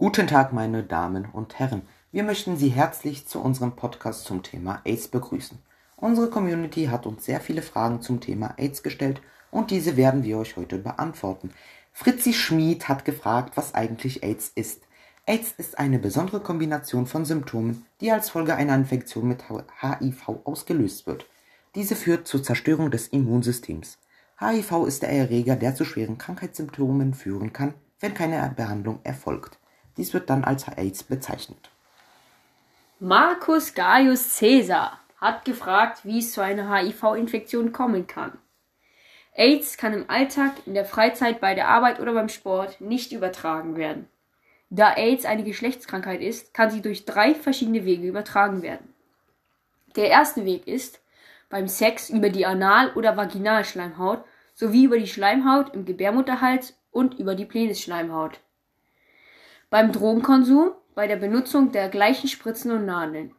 Guten Tag, meine Damen und Herren. Wir möchten Sie herzlich zu unserem Podcast zum Thema AIDS begrüßen. Unsere Community hat uns sehr viele Fragen zum Thema AIDS gestellt und diese werden wir euch heute beantworten. Fritzi Schmid hat gefragt, was eigentlich AIDS ist. AIDS ist eine besondere Kombination von Symptomen, die als Folge einer Infektion mit HIV ausgelöst wird. Diese führt zur Zerstörung des Immunsystems. HIV ist der Erreger, der zu schweren Krankheitssymptomen führen kann, wenn keine Behandlung erfolgt. Dies wird dann als AIDS bezeichnet. Marcus Gaius Caesar hat gefragt, wie es zu einer HIV-Infektion kommen kann. AIDS kann im Alltag, in der Freizeit, bei der Arbeit oder beim Sport nicht übertragen werden. Da AIDS eine Geschlechtskrankheit ist, kann sie durch drei verschiedene Wege übertragen werden. Der erste Weg ist beim Sex über die Anal- oder Vaginalschleimhaut sowie über die Schleimhaut im Gebärmutterhals und über die Penisschleimhaut. Beim Drogenkonsum, bei der Benutzung der gleichen Spritzen und Nadeln.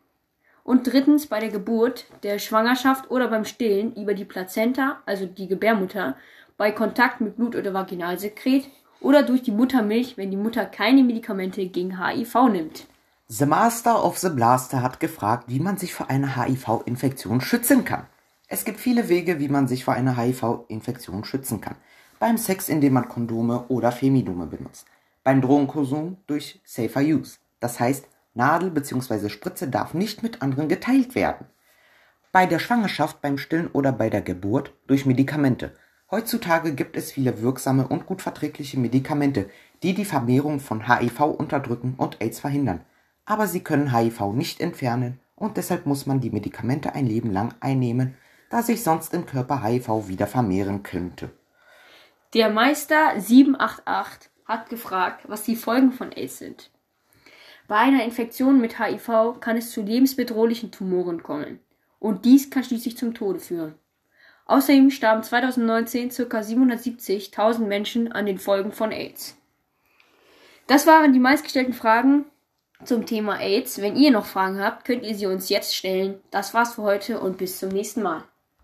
Und drittens bei der Geburt, der Schwangerschaft oder beim Stillen über die Plazenta, also die Gebärmutter, bei Kontakt mit Blut oder Vaginalsekret oder durch die Muttermilch, wenn die Mutter keine Medikamente gegen HIV nimmt. The Master of the Blaster hat gefragt, wie man sich vor einer HIV-Infektion schützen kann. Es gibt viele Wege, wie man sich vor einer HIV-Infektion schützen kann. Beim Sex, indem man Kondome oder Femidome benutzt. Beim Drogenkonsum durch Safer Use. Das heißt, Nadel bzw. Spritze darf nicht mit anderen geteilt werden. Bei der Schwangerschaft, beim Stillen oder bei der Geburt durch Medikamente. Heutzutage gibt es viele wirksame und gut verträgliche Medikamente, die die Vermehrung von HIV unterdrücken und AIDS verhindern. Aber sie können HIV nicht entfernen und deshalb muss man die Medikamente ein Leben lang einnehmen, da sich sonst im Körper HIV wieder vermehren könnte. Der Meister 788 hat gefragt, was die Folgen von AIDS sind. Bei einer Infektion mit HIV kann es zu lebensbedrohlichen Tumoren kommen. Und dies kann schließlich zum Tode führen. Außerdem starben 2019 ca. 770.000 Menschen an den Folgen von AIDS. Das waren die meistgestellten Fragen zum Thema AIDS. Wenn ihr noch Fragen habt, könnt ihr sie uns jetzt stellen. Das war's für heute und bis zum nächsten Mal.